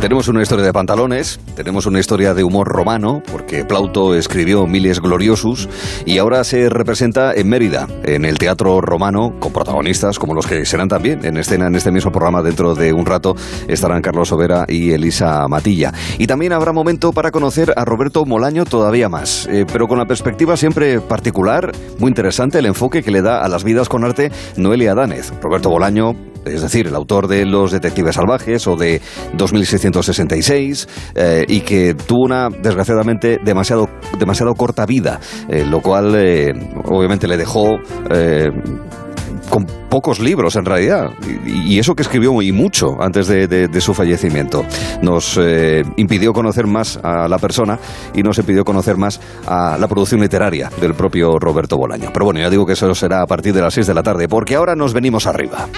Tenemos una historia de pantalones, tenemos una historia de humor romano, porque Plauto escribió Miles Gloriosus, y ahora se representa en Mérida, en el Teatro Romano, con protagonistas como los que serán también en escena en este mismo programa dentro de un rato, estarán Carlos Overa y Elisa Matilla. Y también habrá momento para conocer a Roberto Molaño todavía más, eh, pero con la perspectiva siempre particular, muy interesante el enfoque que le da a las vidas con arte Noelia Danez. Roberto Bolaño, es decir, el autor de Los Detectives Salvajes o de 2666, eh, y que tuvo una, desgraciadamente, demasiado, demasiado corta vida, eh, lo cual eh, obviamente le dejó con pocos libros en realidad, y, eso que escribió y mucho antes de, su fallecimiento. Nos impidió conocer más a la persona y nos impidió conocer más a la producción literaria del propio Roberto Bolaño. Pero bueno, ya digo que eso será a partir de las 6 de la tarde, porque ahora nos venimos arriba.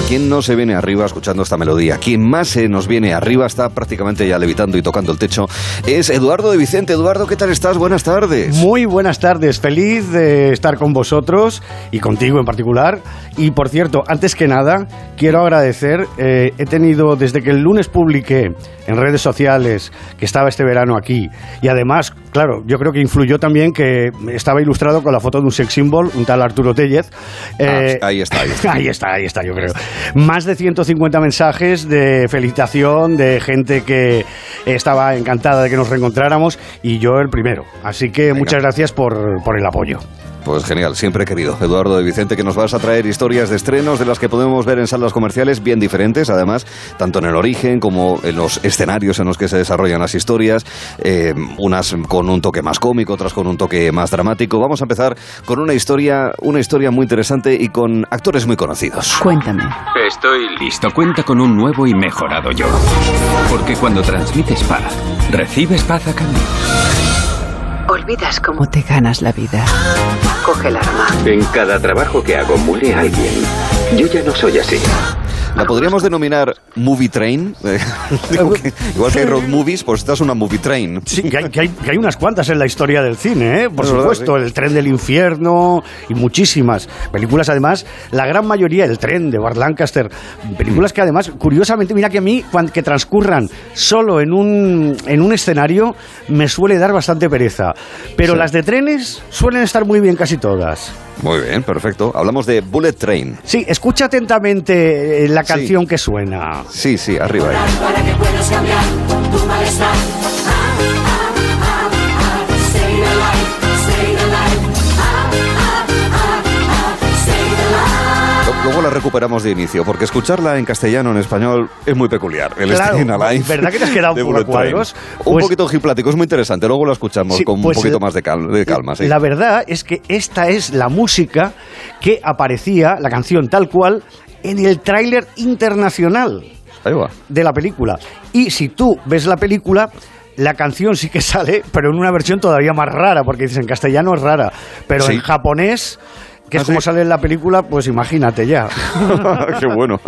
¿Quién no se viene arriba escuchando esta melodía? ¿Quién más se nos viene arriba, está prácticamente ya levitando y tocando el techo, es Eduardo de Vicente. Eduardo, ¿qué tal estás? Buenas tardes. Muy buenas tardes, feliz de estar con vosotros y contigo en particular. Y por cierto, antes que nada, quiero agradecer, eh, he tenido desde que el lunes publiqué en redes sociales que estaba este verano aquí y además, claro, yo creo que influyó también que estaba ilustrado con la foto de un sex symbol, un tal Arturo Tellez. Eh, ah, ahí está, ahí está. ahí está, ahí está, yo creo. Más de 150 mensajes de felicitación, de gente que estaba encantada de que nos reencontráramos y yo el primero. Así que muchas gracias por, por el apoyo. Pues genial, siempre he querido. Eduardo de Vicente, que nos vas a traer historias de estrenos de las que podemos ver en salas comerciales bien diferentes, además, tanto en el origen como en los escenarios en los que se desarrollan las historias, eh, unas con un toque más cómico, otras con un toque más dramático. Vamos a empezar con una historia, una historia muy interesante y con actores muy conocidos. Cuéntame. Estoy listo. Cuenta con un nuevo y mejorado yo. Porque cuando transmites paz, recibes paz a cambio. Olvidas cómo te ganas la vida. Coge el arma. En cada trabajo que hago muere alguien. Yo ya no soy así. ¿La podríamos denominar Movie Train? igual que hay road movies, pues esta es una Movie Train. Sí, que hay, unas cuantas en la historia del cine, ¿eh? por supuesto. El tren del infierno y muchísimas. Películas, además, la gran mayoría, El tren de Bart Lancaster. Películas que, además, curiosamente, mira que a mí, que transcurran solo en un, en un escenario, me suele dar bastante pereza. Pero las de trenes suelen estar muy bien casi todas. Muy bien, perfecto. Hablamos de Bullet Train. Sí, escucha atentamente eh, la canción que suena. Sí, sí, arriba ahí. Luego la recuperamos de inicio, porque escucharla en castellano, en español, es muy peculiar. El claro, Alive. ¿Verdad que te has quedado un poco cuadros? un pues poquito giplático, es muy interesante. Luego lo escuchamos con un pues, poquito más de, calma. La verdad es que esta es la música que aparecía, la canción tal cual, en el tráiler internacional de la película. Y si tú ves la película, la canción sí que sale, pero en una versión todavía más rara, porque dices en castellano es rara, pero en japonés que es ¿Ah, como sale en la película, pues imagínate ya. Qué bueno.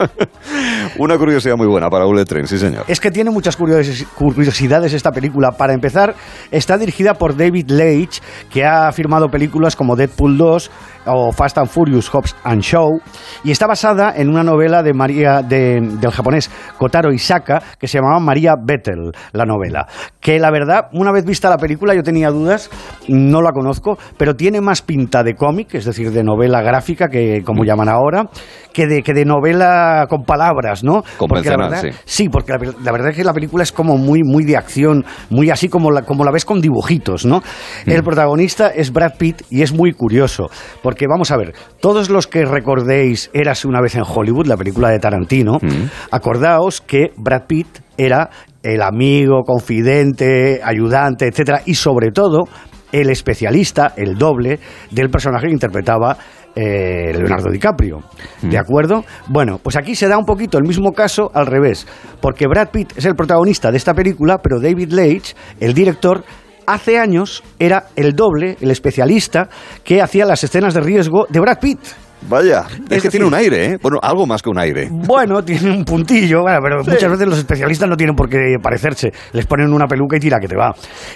Una curiosidad muy buena para Bullet Train, sí señor. Es que tiene muchas curiosidades esta película. Para empezar, está dirigida por David Leitch, que ha firmado películas como Deadpool 2 o Fast and Furious, Hobbs and Show, y está basada en una novela de María, del japonés Kotaro Isaka, que se llamaba María Bettel, la novela. Que la verdad, una vez vista la película, yo tenía dudas, no la conozco, pero tiene más pinta de cómic, es decir, de novela gráfica, que como mm. llaman ahora, que de, que de novela con palabras, ¿no? Porque la verdad, sí. porque la, verdad es que la película es como muy, muy de acción, muy así como la, como la ves con dibujitos, ¿no? Mm. El protagonista es Brad Pitt y es muy curioso, porque vamos a ver, todos los que recordéis Érase una vez en Hollywood, la película de Tarantino, mm. acordaos que Brad Pitt era el amigo, confidente, ayudante, etcétera, y sobre todo el especialista, el doble del personaje que interpretaba eh, Leonardo DiCaprio. ¿De mm. acuerdo? Bueno, pues aquí se da un poquito el mismo caso al revés, porque Brad Pitt es el protagonista de esta película, pero David Leitch, el director, hace años era el doble, el especialista que hacía las escenas de riesgo de Brad Pitt. Vaya, es, que tiene un aire, ¿eh? Bueno, algo más que un aire. Bueno, tiene un puntillo, bueno, pero muchas veces los especialistas no tienen por qué parecerse. Les ponen una peluca y tira que te va.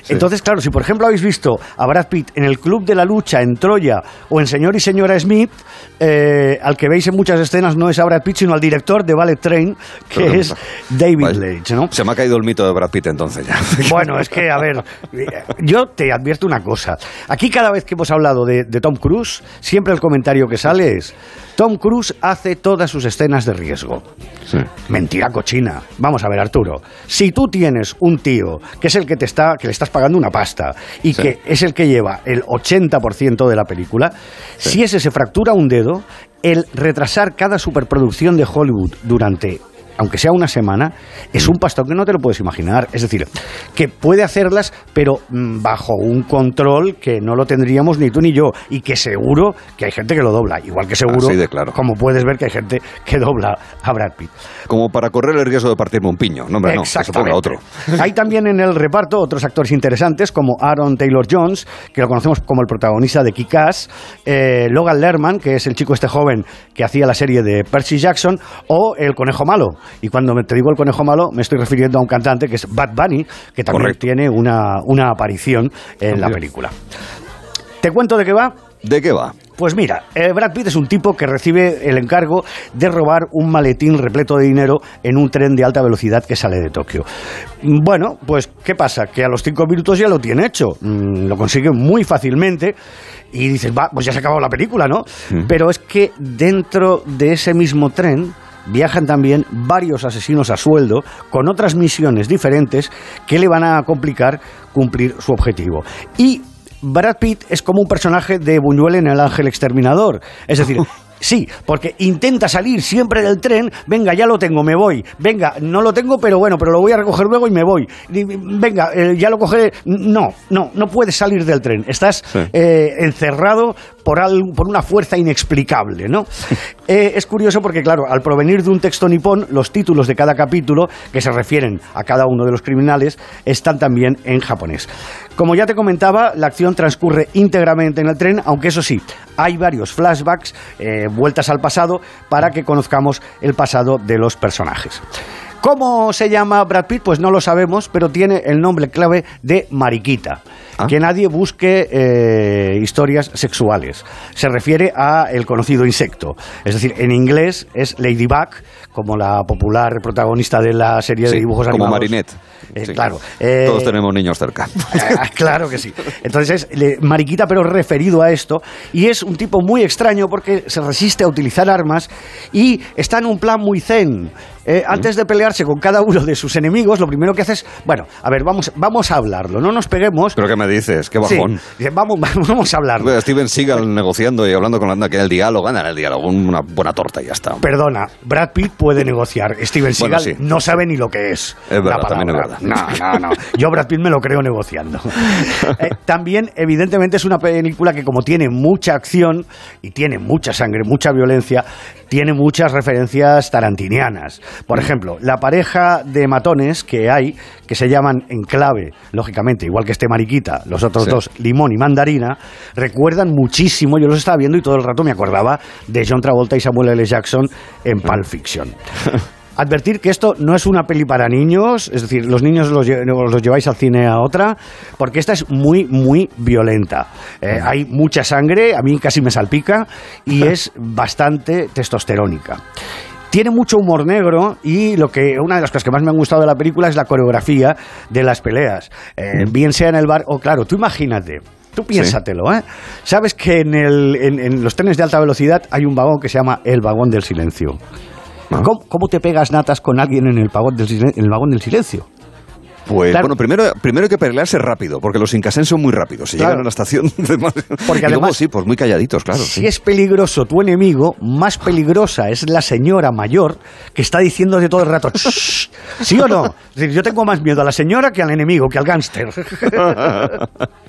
Entonces, claro, si por ejemplo habéis visto a Brad Pitt en el Club de la Lucha en Troya o en Señor y Señora Smith, eh, al que veis en muchas escenas no es a Brad Pitt, sino al director de Ballet Train, que es David Leitch, ¿no? Se me ha caído el mito de Brad Pitt entonces ya. Bueno, es que, a ver, yo te advierto una cosa. Aquí cada vez que hemos hablado de, de Tom Cruise, siempre el comentario que sale Tom Cruise hace todas sus escenas de riesgo. Mentira cochina. Vamos a ver, Arturo. Si tú tienes un tío que es el que te está, que le estás pagando una pasta y que es el que lleva el 80% de la película, si ese se fractura un dedo, el retrasar cada superproducción de Hollywood durante aunque sea una semana, es un pastor que no te lo puedes imaginar. Es decir, que puede hacerlas, pero mm, bajo un control que no lo tendríamos ni tú ni yo, y que seguro que hay gente que lo dobla. Igual que seguro, como puedes ver, que hay gente que dobla a Brad Pitt. Como para correr el riesgo de partirme un piño. No, hombre, no, que otro. Hay también en el reparto otros actores interesantes, como Aaron Taylor Jones, que lo conocemos como el protagonista de Kick-Ass, eh, Logan Lerman, que es el chico este joven que hacía la serie de Percy Jackson, o el conejo malo, y cuando te digo el conejo malo, me estoy refiriendo a un cantante que es Bad Bunny, que también tiene una, una aparición en la película. ¿Te cuento de qué va? ¿De qué va? Pues mira, eh, Brad Pitt es un tipo que recibe el encargo de robar un maletín repleto de dinero en un tren de alta velocidad que sale de Tokio. Bueno, pues ¿qué pasa? Que a los cinco minutos ya lo tiene hecho. Mm, lo consigue muy fácilmente y dices, va, pues ya se ha acabado la película, ¿no? Mm. Pero es que dentro de ese mismo tren viajan también varios asesinos a sueldo con otras misiones diferentes que le van a complicar cumplir su objetivo. Y Brad Pitt es como un personaje de Buñuel en El Ángel Exterminador. Es decir, Sí, porque intenta salir siempre del tren, venga, ya lo tengo, me voy, venga, no lo tengo, pero bueno, pero lo voy a recoger luego y me voy. Venga, eh, ya lo cogeré. No, no, no puedes salir del tren, estás eh, encerrado por, por una fuerza inexplicable, ¿no? Eh, es curioso porque, claro, al provenir de un texto nipón, los títulos de cada capítulo, que se refieren a cada uno de los criminales, están también en japonés. Como ya te comentaba, la acción transcurre íntegramente en el tren, aunque eso sí, hay varios flashbacks, eh, vueltas al pasado, para que conozcamos el pasado de los personajes. ¿Cómo se llama Brad Pitt? Pues no lo sabemos, pero tiene el nombre clave de Mariquita. Ah. Que nadie busque eh, historias sexuales. Se refiere a el conocido insecto. Es decir, en inglés es Ladybug, como la popular protagonista de la serie de dibujos animados. Como Marinette. Eh, claro. Todos tenemos niños cerca. claro que sí. Entonces, Mariquita, pero referido a esto, y es un tipo muy extraño porque se resiste a utilizar armas y está en un plan muy zen. Eh, antes de pelearse con cada uno de sus enemigos, lo primero que hace es, bueno, a ver, vamos, vamos a hablarlo, no nos peguemos. ¿Pero qué me dices? ¿Qué bajón? vamos, vamos a hablarlo. Steven Seagal negociando y hablando con la que el diálogo, gana el diálogo, una buena torta y ya está. Perdona, Brad Pitt puede negociar, Steven Seagal no sabe ni lo que es. Es verdad, también es verdad. No, no, no. Yo Brad Pitt me lo creo negociando. Eh, también, evidentemente, es una película que como tiene mucha acción y tiene mucha sangre, mucha violencia, tiene muchas referencias tarantinianas. Por ejemplo, la pareja de matones que hay, que se llaman en clave, lógicamente, igual que este mariquita, los otros dos, limón y mandarina, recuerdan muchísimo, yo los estaba viendo y todo el rato me acordaba de John Travolta y Samuel L. Jackson en Pulp Fiction. Advertir que esto no es una peli para niños, es decir, los niños los, lleváis al cine a otra, porque esta es muy, muy violenta. Eh, hay mucha sangre, a mí casi me salpica, y es bastante testosterónica. Tiene mucho humor negro y lo que una de las cosas que más me han gustado de la película es la coreografía de las peleas. Eh, bien sea en el bar o claro, tú imagínate, Tú piénsatelo, ¿eh? Sabes que en, en, los trenes de alta velocidad hay un vagón que se llama el vagón del silencio. ¿Cómo, te pegas natas con alguien en el, vagón del, en el vagón del silencio? Pues bueno, primero, primero hay que pelearse rápido, porque los incasén son muy rápidos. Si llegan a la estación. porque además, sí, pues muy calladitos, claro. Si es peligroso tu enemigo, más peligrosa es la señora mayor que está diciendo de todo el rato, ¿sí o no? yo tengo más miedo a la señora que al enemigo, que al gángster.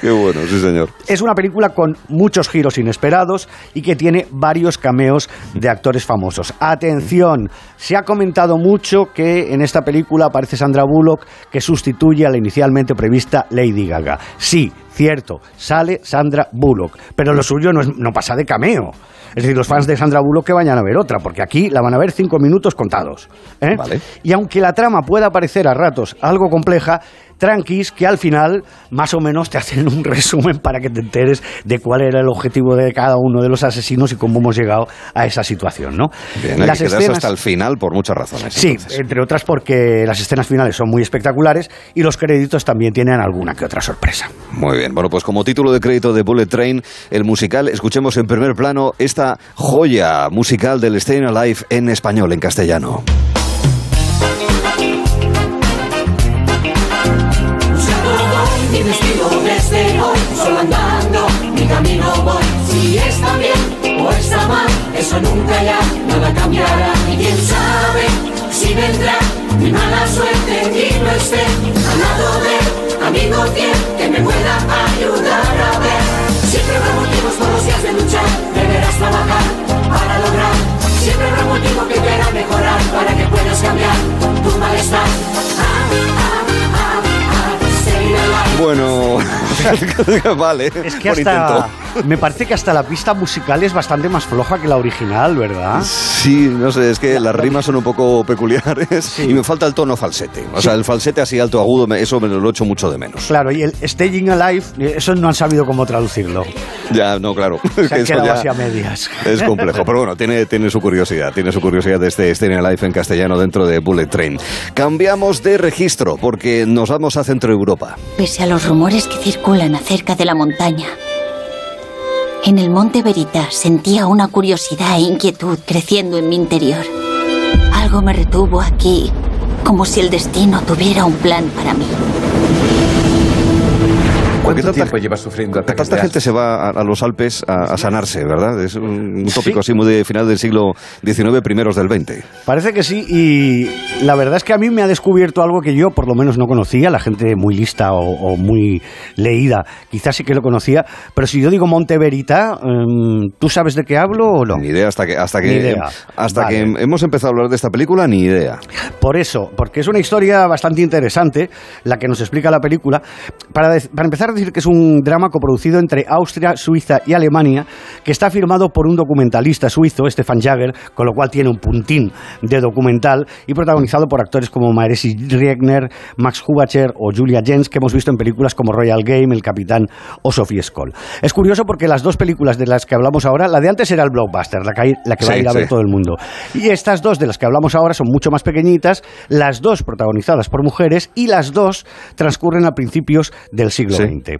Qué bueno, sí señor. Es una película con muchos giros inesperados y que tiene varios cameos de actores famosos. Atención, se ha comentado mucho que en esta película aparece Sandra Bullock que sustituye a la inicialmente prevista Lady Gaga. Sí, cierto, sale Sandra Bullock, pero lo suyo no, es- no pasa de cameo. Es decir, los fans de Sandra Bullock que vayan a ver otra, porque aquí la van a ver cinco minutos contados. ¿eh? Vale. Y aunque la trama pueda parecer a ratos algo compleja, tranquis que al final más o menos te hacen un resumen para que te enteres de cuál era el objetivo de cada uno de los asesinos y cómo hemos llegado a esa situación, ¿no? Bien, hay Las que escenas- hasta el final por muchas razones. Sí, entonces. entre otras porque las escenas finales son muy espectaculares y los créditos también tienen alguna que otra sorpresa. Muy bien, bueno, pues como título de crédito de Bullet Train, el musical, escuchemos en primer plano esta joya musical del Staying Alive en español, en castellano. Mi destino desde hoy, solo andando mi camino voy. Si está bien o está mal, eso nunca ya nada cambiará. Y quién sabe si vendrá mi mala suerte y no esté al lado de amigo fiel que me pueda ayudar a ver. Siempre habrá motivos todos los días de luchar, deberás trabajar para lograr. Siempre habrá motivo que te hará mejorar para que puedas cambiar tu malestar. Ah, ah. Bueno, vale, Es que por hasta. intento. Me parece que hasta la pista musical es bastante más floja que la original, ¿verdad? Sí, no sé, es que las rimas son un poco peculiares y me falta el tono falsete. O sea, el falsete así alto agudo, eso me lo echo mucho de menos. Claro, y el Staging Alive, eso no han sabido cómo traducirlo. Ya, no, claro. Se que han eso quedado ya así a medias. Es complejo, pero bueno, tiene, tiene su curiosidad, tiene su curiosidad de este Staying Alive en castellano dentro de Bullet Train. Cambiamos de registro porque nos vamos a Centro Europa. Pese a los rumores que circulan acerca de la montaña, en el monte Veritas sentía una curiosidad e inquietud creciendo en mi interior. Algo me retuvo aquí, como si el destino tuviera un plan para mí. ¿Por qué ¿Cuánto tanta- tiempo llevas sufriendo ataques Tanta de gente se va a, a los Alpes a, a sanarse, ¿verdad? Es un, un tópico Sí. así muy de final del siglo XIX, primeros del XX. Parece que sí, y la verdad es que a mí me ha descubierto algo que yo por lo menos no conocía, la gente muy lista o, o muy leída quizás sí que lo conocía, pero si yo digo Monte Verita, em, ¿tú sabes de qué hablo o no? Ni idea hasta que hasta que hasta Vale. que hemos empezado a hablar de esta película, ni idea. Por eso, porque es una historia bastante interesante la que nos explica la película. Para, de- para empezar a decir que es un drama coproducido entre Austria, Suiza y Alemania, que está firmado por un documentalista suizo, Stefan Jager, con lo cual tiene un puntín de documental, y protagonizado por actores como Maeresi Riegner, Max Hubacher o Julia Jens, que hemos visto en películas como Royal Game, El Capitán o Sophie Skoll. Es curioso porque las dos películas de las que hablamos ahora, la de antes era el blockbuster, la que, la que va a ir a ver sí. todo el mundo. Y estas dos de las que hablamos ahora son mucho más pequeñitas, las dos protagonizadas por mujeres y las dos transcurren a principios del siglo Sí. XX.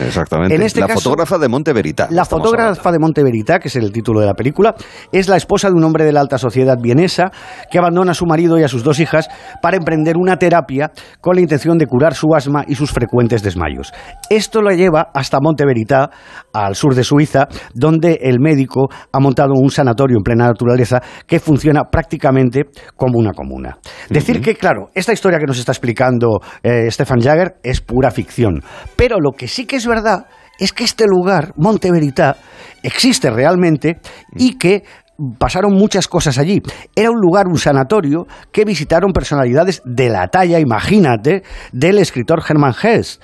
Exactamente. En este la caso- fotógrafa de Monte Verita. La fotógrafa hablando. de Monte Verita, que es el título de la película, es la esposa de un hombre de la alta sociedad vienesa que abandona a su marido y a sus dos hijas para emprender una terapia con la intención de curar su asma y sus frecuentes desmayos. Esto la lleva hasta Monte Verita, al sur de Suiza, donde el médico ha montado un sanatorio en plena naturaleza que funciona prácticamente como una comuna. Decir que, claro, esta historia que nos está explicando eh, Stefan Jagger es pura ficción, pero lo que sí que es verdad es que este lugar, Monte Verita, existe realmente y que pasaron muchas cosas allí. Era un lugar, un sanatorio, que visitaron personalidades de la talla, imagínate, del escritor Hermann Hesse.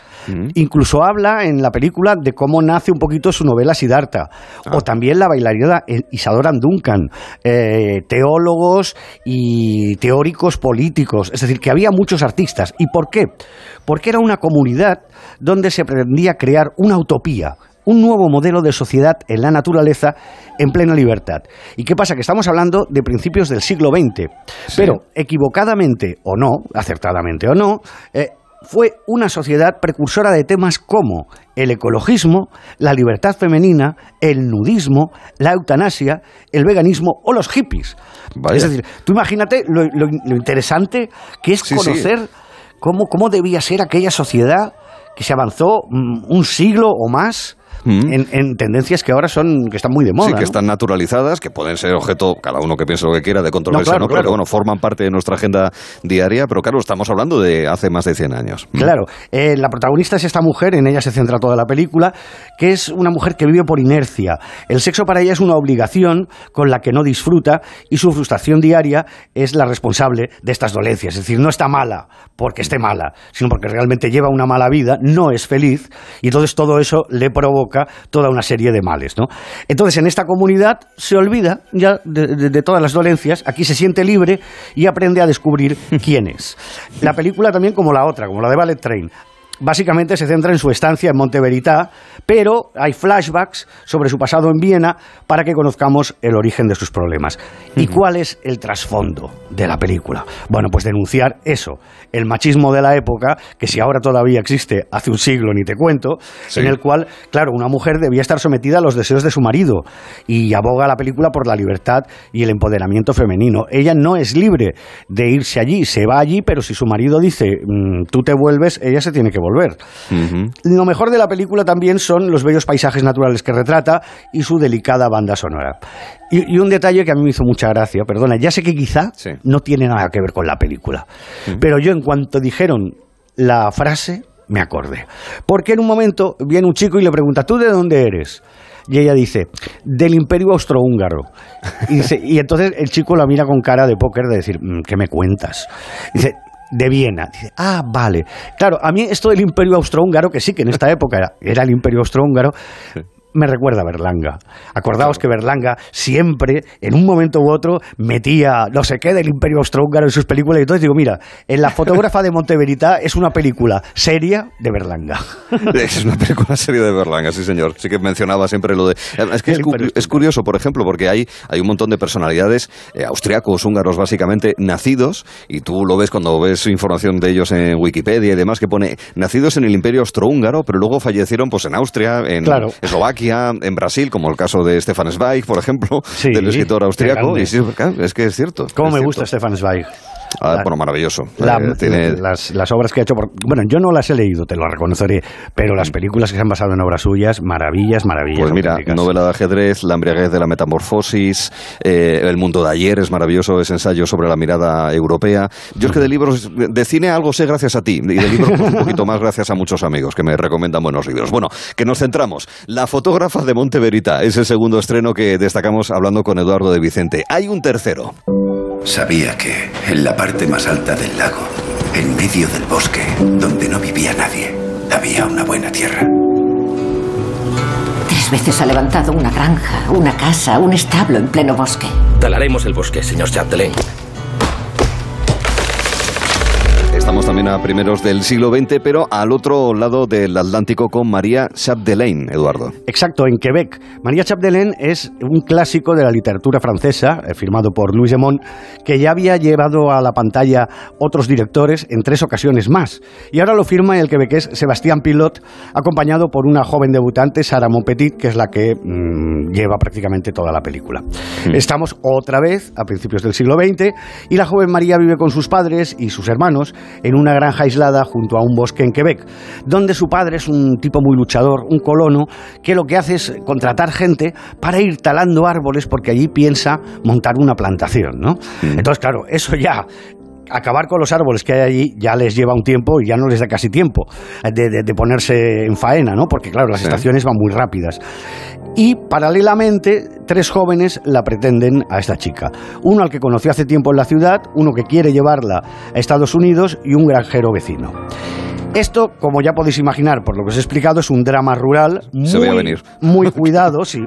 Incluso habla en la película de cómo nace un poquito su novela Siddhartha. O también la bailarina eh, Isadora Duncan. eh, teólogos y teóricos políticos. Es decir, que había muchos artistas. ¿Y por qué? Porque era una comunidad donde se pretendía crear una utopía, un nuevo modelo de sociedad en la naturaleza en plena libertad. ¿Y qué pasa? Que estamos hablando de principios del siglo XX, pero equivocadamente o no, acertadamente o no, eh, fue una sociedad precursora de temas como el ecologismo, la libertad femenina, el nudismo, la eutanasia, el veganismo o los hippies. Vaya. Es decir, tú imagínate lo, lo- lo interesante que es Sí, sí. conocer cómo, cómo debía ser aquella sociedad que se avanzó mm, un siglo o más Mm. en, en tendencias que ahora son, que están muy de moda. Sí, que ¿no? están naturalizadas, que pueden ser objeto, cada uno que piense lo que quiera, de controversia, No, claro, ¿no? Pero claro. bueno, forman parte de nuestra agenda diaria, pero claro, estamos hablando de hace más de 100 años. Mm. Claro, eh, la protagonista es esta mujer, en ella se centra toda la película, que es una mujer que vive por inercia. El sexo para ella es una obligación con la que no disfruta y su frustración diaria es la responsable de estas dolencias. Es decir, no está mala porque esté mala, sino porque realmente lleva una mala vida, no es feliz y entonces todo eso le provoca toda una serie de males. ¿no? Entonces en esta comunidad se olvida ya de, de- de todas las dolencias, aquí se siente libre y aprende a descubrir quién es. La película también como la otra, como la de Ballet Train. Básicamente se centra en su estancia en Monte Verità, pero hay flashbacks sobre su pasado en Viena para que conozcamos el origen de sus problemas. ¿Y cuál es el trasfondo de la película? Bueno, pues denunciar eso, el machismo de la época, que si ahora todavía existe, hace un siglo ni te cuento, Sí. en el cual, claro, una mujer debía estar sometida a los deseos de su marido y aboga la película por la libertad y el empoderamiento femenino. Ella no es libre de irse allí, se va allí, pero si su marido dice "Mm, tú te vuelves, ella se tiene que volver. Ujú. Lo mejor de la película también son los bellos paisajes naturales que retrata y su delicada banda sonora. Y, y un detalle que a mí me hizo mucha gracia, perdona, ya sé que quizá Sí. no tiene nada que ver con la película, pero yo en cuanto dijeron la frase, me acordé. Porque en un momento viene un chico y le pregunta, ¿tú de dónde eres? Y ella dice, del imperio austrohúngaro. Y, dice- y entonces el chico la mira con cara de póker de decir, "Mm, ¿qué me cuentas? Dice, de Viena. Dice, ah, vale. Claro, a mí esto del imperio austrohúngaro, que sí, que en esta época era, era el imperio austrohúngaro, me recuerda a Berlanga. Acordaos que Berlanga siempre, en un momento u otro, metía no sé qué del imperio austrohúngaro en sus películas. Y entonces digo, mira, en La fotógrafa de Monteverita es una película seria de Berlanga. Es una película serie de Berlanga, sí señor. Sí que mencionaba siempre lo de... Es que es, cu- curioso, por ejemplo, porque hay, hay un montón de personalidades eh, austriacos, húngaros, básicamente, nacidos, y tú lo ves cuando ves información de ellos en Wikipedia y demás, que pone nacidos en el Imperio Austrohúngaro, pero luego fallecieron pues en Austria, en Claro. Eslovaquia, en Brasil, como el caso de Stefan Zweig, por ejemplo, Sí, del escritor austriaco. Y sí, es que es cierto. ¿Cómo es me cierto. gusta Stefan Zweig? Ah, bueno, maravilloso. La- Eh, tiene- las, las obras que ha hecho, por- bueno, yo no las he leído, te lo reconoceré, pero las películas que se han basado en obras suyas, maravillas, maravillas. Pues mira, novela de ajedrez, La embriaguez de la metamorfosis, eh, El mundo de ayer es maravilloso, ese ensayo sobre la mirada europea. Yo es que de libros, de cine algo sé gracias a ti, y de libros pues, un poquito más gracias a muchos amigos que me recomiendan buenos libros. Bueno, que nos centramos. La fotógrafa de Monte Verita es el segundo estreno que destacamos hablando con Eduardo de Vicente. Hay un tercero. Sabía que en la parte más alta del lago, en medio del bosque, donde no vivía nadie, había una buena tierra. Tres veces ha levantado una granja, una casa, un establo en pleno bosque. Talaremos el bosque, señor Chapdelaine. Estamos también a primeros del siglo XX, pero al otro lado del Atlántico con María Chapdelaine, Eduardo. Exacto, en Quebec. María Chapdelaine es un clásico de la literatura francesa, eh, firmado por Louis Demont, que ya había llevado a la pantalla otros directores en tres ocasiones más. Y ahora lo firma el quebequés Sebastián Pilot, acompañado por una joven debutante, Sarah Monpetit, que es la que mm, lleva prácticamente toda la película. Estamos otra vez a principios del siglo XX y la joven María vive con sus padres y sus hermanos en una granja aislada junto a un bosque en Quebec, donde su padre es un tipo muy luchador, un colono, que lo que hace es contratar gente para ir talando árboles porque allí piensa montar una plantación, ¿no? Entonces, claro, eso ya acabar con los árboles que hay allí ya les lleva un tiempo y ya no les da casi tiempo de, de- de ponerse en faena, ¿no? Porque claro, las Sí. estaciones van muy rápidas. Y paralelamente, tres jóvenes la pretenden a esta chica. Uno al que conoció hace tiempo en la ciudad, uno que quiere llevarla a Estados Unidos y un granjero vecino. Esto, como ya podéis imaginar por lo que os he explicado, es un drama rural muy, Se veía venir. muy cuidado, sí,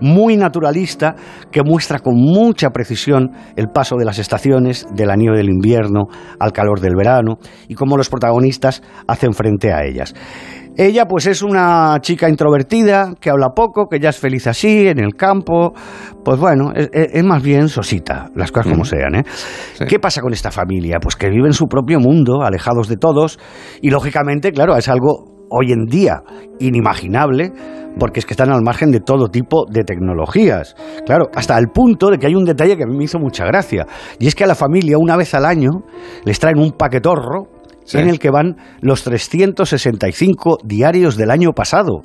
muy naturalista, que muestra con mucha precisión el paso de las estaciones, de la nieve del invierno al calor del verano, y cómo los protagonistas hacen frente a ellas. Ella pues es una chica introvertida, que habla poco, que ya es feliz así, en el campo, pues bueno, es, más bien sosita, las cosas como sean, ¿eh? Sí. ¿Qué pasa con esta familia? Pues que viven su propio mundo, alejados de todos, y lógicamente, claro, es algo hoy en día inimaginable, porque es que están al margen de todo tipo de tecnologías. Claro, hasta el punto de que hay un detalle que a mí me hizo mucha gracia, y es que a la familia una vez al año les traen un paquetorro Sí. en el que van los 365 diarios del año pasado.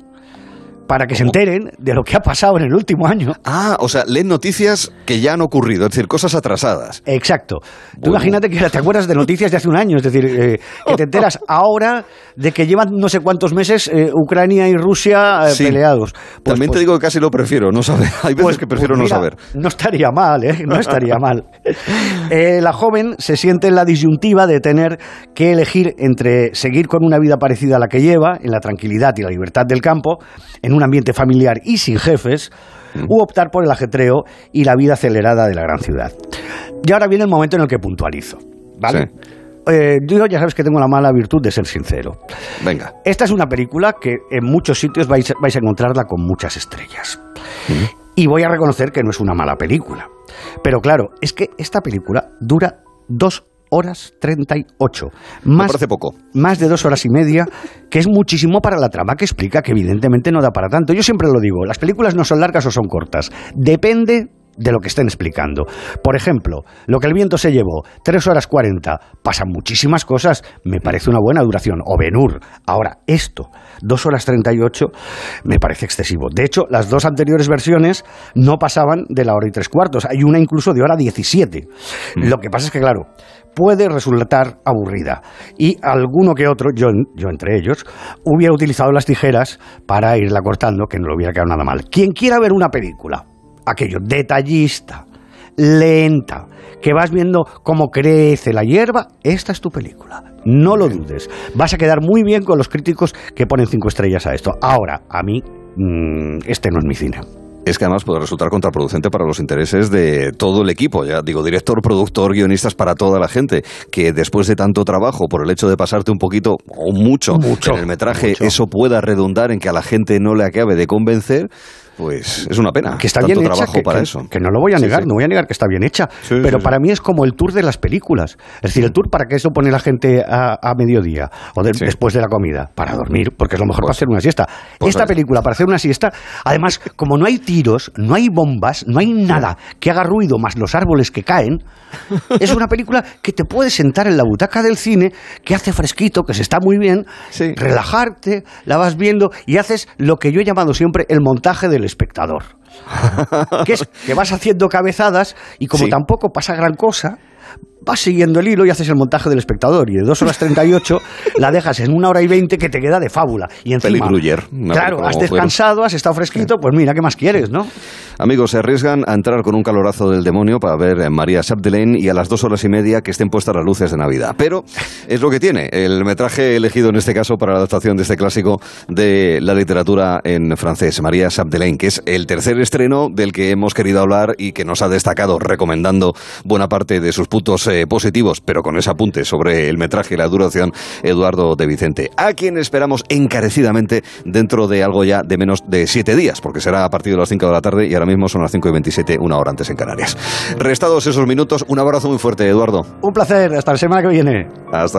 Para que se enteren de lo que ha pasado en el último año. Ah, o sea, leen noticias que ya han ocurrido, es decir, cosas atrasadas. Exacto. Tú imagínate que te acuerdas de noticias de hace un año, es decir, eh, que te enteras ahora de que llevan no sé cuántos meses eh, Ucrania y Rusia eh, Sí. peleados. Pues- También te pues- digo que casi lo prefiero, no saber. Hay veces pues- que prefiero no saber. No estaría mal, ¿eh? No estaría mal. La joven se siente en la disyuntiva de tener que elegir entre seguir con una vida parecida a la que lleva, en la tranquilidad y la libertad del campo, en un ambiente familiar y sin jefes, u optar por el ajetreo y la vida acelerada de la gran ciudad. Y ahora viene el momento en el que puntualizo. ¿Vale? Eh, yo ya sabes que tengo la mala virtud de ser sincero. Venga. Esta es una película que en muchos sitios vais, vais a encontrarla con muchas estrellas. Y voy a reconocer que no es una mala película. Pero claro, es que esta película dura dos horas 38. Me Más, parece poco. más de dos horas y media, que es muchísimo para la trama que explica que evidentemente no da para tanto. Yo siempre lo digo, las películas no son largas o son cortas. Depende de lo que estén explicando. Por ejemplo, lo que el viento se llevó, 3 horas 40, pasan muchísimas cosas, me parece una buena duración. O Benur. Ahora, esto, 2 horas 38, me parece excesivo. De hecho, las dos anteriores versiones no pasaban de la hora y tres cuartos. Hay una incluso de hora 17. Lo que pasa es que, claro, puede resultar aburrida. Y alguno que otro, yo, yo entre ellos, hubiera utilizado las tijeras para irla cortando, que no le hubiera quedado nada mal. Quien quiera ver una película, aquello detallista, lenta, que vas viendo cómo crece la hierba, esta es tu película. No lo dudes. Vas a quedar muy bien con los críticos que ponen cinco estrellas a esto. Ahora, a mí, mm, este no es mi cine. Es que además puede resultar contraproducente para los intereses de todo el equipo, ya digo, director, productor, guionistas, para toda la gente, que después de tanto trabajo, por el hecho de pasarte un poquito o mucho, Mucho, en el metraje, mucho. eso pueda redundar en que a la gente no le acabe de convencer, pues es una pena. que está tanto bien hecha, trabajo que, para que- eso. que no lo voy a negar, sí. no voy a negar que está bien hecha, Sí, pero para mí es como el tour de las películas. Es decir, el tour para qué eso pone la gente a, a mediodía o de- después de la comida, para dormir, porque es lo mejor Pues- para hacer una siesta. pues Esta película para hacer una siesta, además, como no hay tiros, no hay bombas, no hay nada que haga ruido más los árboles que caen, es una película que te puedes sentar en la butaca del cine, que hace fresquito, que se está muy bien, relajarte, la vas viendo y haces lo que yo he llamado siempre el montaje del espectador que es que vas haciendo cabezadas y como Sí. tampoco pasa gran cosa, vas siguiendo el hilo y haces el montaje del espectador y de 2 horas 38 la dejas en una hora y 20 que te queda de fábula. Y encima, una claro, has descansado, has estado fresquito, pues mira, ¿qué más quieres, no? Amigos, se arriesgan a entrar con un calorazo del demonio para ver a María Chapdelaine y a las dos horas y media que estén puestas las luces de Navidad. Pero es lo que tiene el metraje elegido en este caso para la adaptación de este clásico de la literatura en francés, María Chapdelaine, que es el tercer estreno del que hemos querido hablar y que nos ha destacado recomendando buena parte de sus puntos eh, positivos, pero con ese apunte sobre el metraje y la duración, Eduardo de Vicente, a quien esperamos encarecidamente dentro de algo ya de menos de siete días, porque será a partir de las 5 de la tarde y ahora mismo son las 5 y 27, una hora antes en Canarias. Restados esos minutos, un abrazo muy fuerte, Eduardo. Un placer, hasta la semana que viene. Hasta luego.